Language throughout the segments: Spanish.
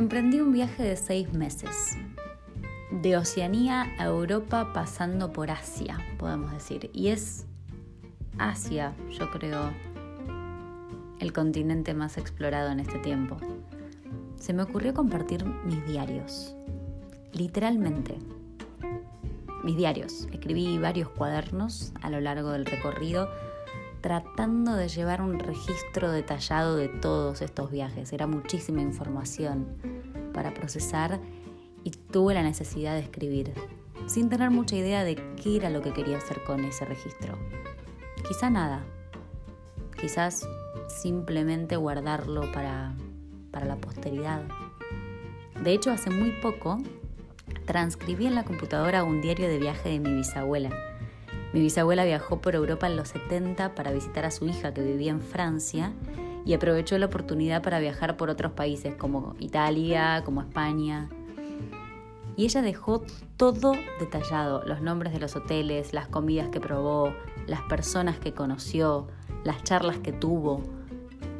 Emprendí un viaje de seis meses, de Oceanía a Europa pasando por Asia, podemos decir. Y es Asia, yo creo, el continente más explorado en este tiempo. Se me ocurrió compartir mis diarios, literalmente. Mis diarios. Escribí varios cuadernos a lo largo del recorrido tratando de llevar un registro detallado de todos estos viajes. Era muchísima información para procesar y tuve la necesidad de escribir, sin tener mucha idea de qué era lo que quería hacer con ese registro. Quizá nada, quizás simplemente guardarlo para, para la posteridad. De hecho, hace muy poco transcribí en la computadora un diario de viaje de mi bisabuela. Mi bisabuela viajó por Europa en los 70 para visitar a su hija que vivía en Francia y aprovechó la oportunidad para viajar por otros países como Italia, como España. Y ella dejó todo detallado, los nombres de los hoteles, las comidas que probó, las personas que conoció, las charlas que tuvo,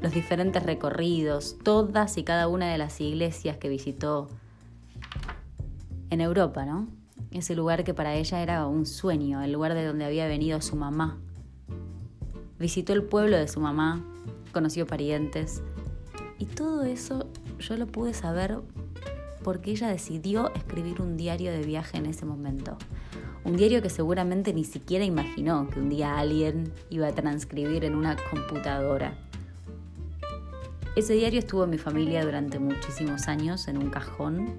los diferentes recorridos, todas y cada una de las iglesias que visitó en Europa, ¿no? Ese lugar que para ella era un sueño, el lugar de donde había venido su mamá. Visitó el pueblo de su mamá, conoció parientes y todo eso yo lo pude saber porque ella decidió escribir un diario de viaje en ese momento. Un diario que seguramente ni siquiera imaginó que un día alguien iba a transcribir en una computadora. Ese diario estuvo en mi familia durante muchísimos años en un cajón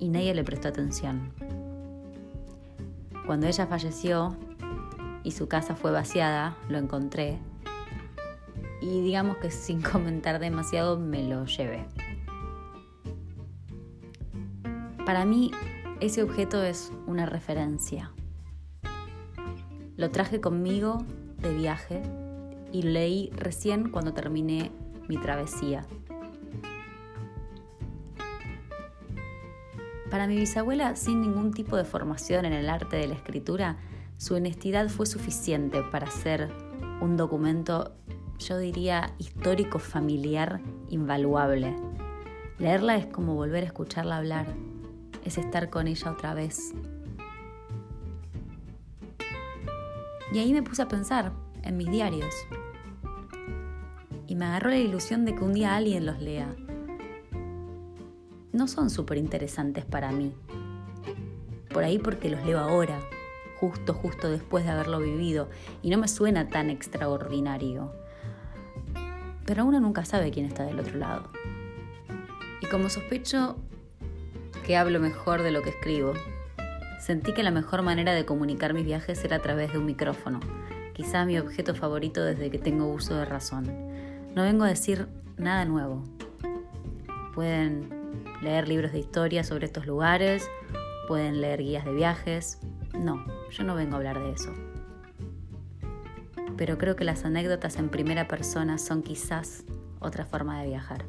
y nadie le prestó atención. Cuando ella falleció y su casa fue vaciada, lo encontré y digamos que sin comentar demasiado me lo llevé. Para mí ese objeto es una referencia. Lo traje conmigo de viaje y leí recién cuando terminé mi travesía. Para mi bisabuela, sin ningún tipo de formación en el arte de la escritura, su honestidad fue suficiente para hacer un documento yo diría, histórico familiar invaluable. Leerla es como volver a escucharla hablar, es estar con ella otra vez. Y ahí me puse a pensar en mis diarios. Y me agarró la ilusión de que un día alguien los lea. No son súper interesantes para mí. Por ahí porque los leo ahora, justo, justo después de haberlo vivido, y no me suena tan extraordinario pero uno nunca sabe quién está del otro lado. Y como sospecho que hablo mejor de lo que escribo, sentí que la mejor manera de comunicar mis viajes era a través de un micrófono, quizá mi objeto favorito desde que tengo uso de razón. No vengo a decir nada nuevo. Pueden leer libros de historia sobre estos lugares, pueden leer guías de viajes. No, yo no vengo a hablar de eso pero creo que las anécdotas en primera persona son quizás otra forma de viajar.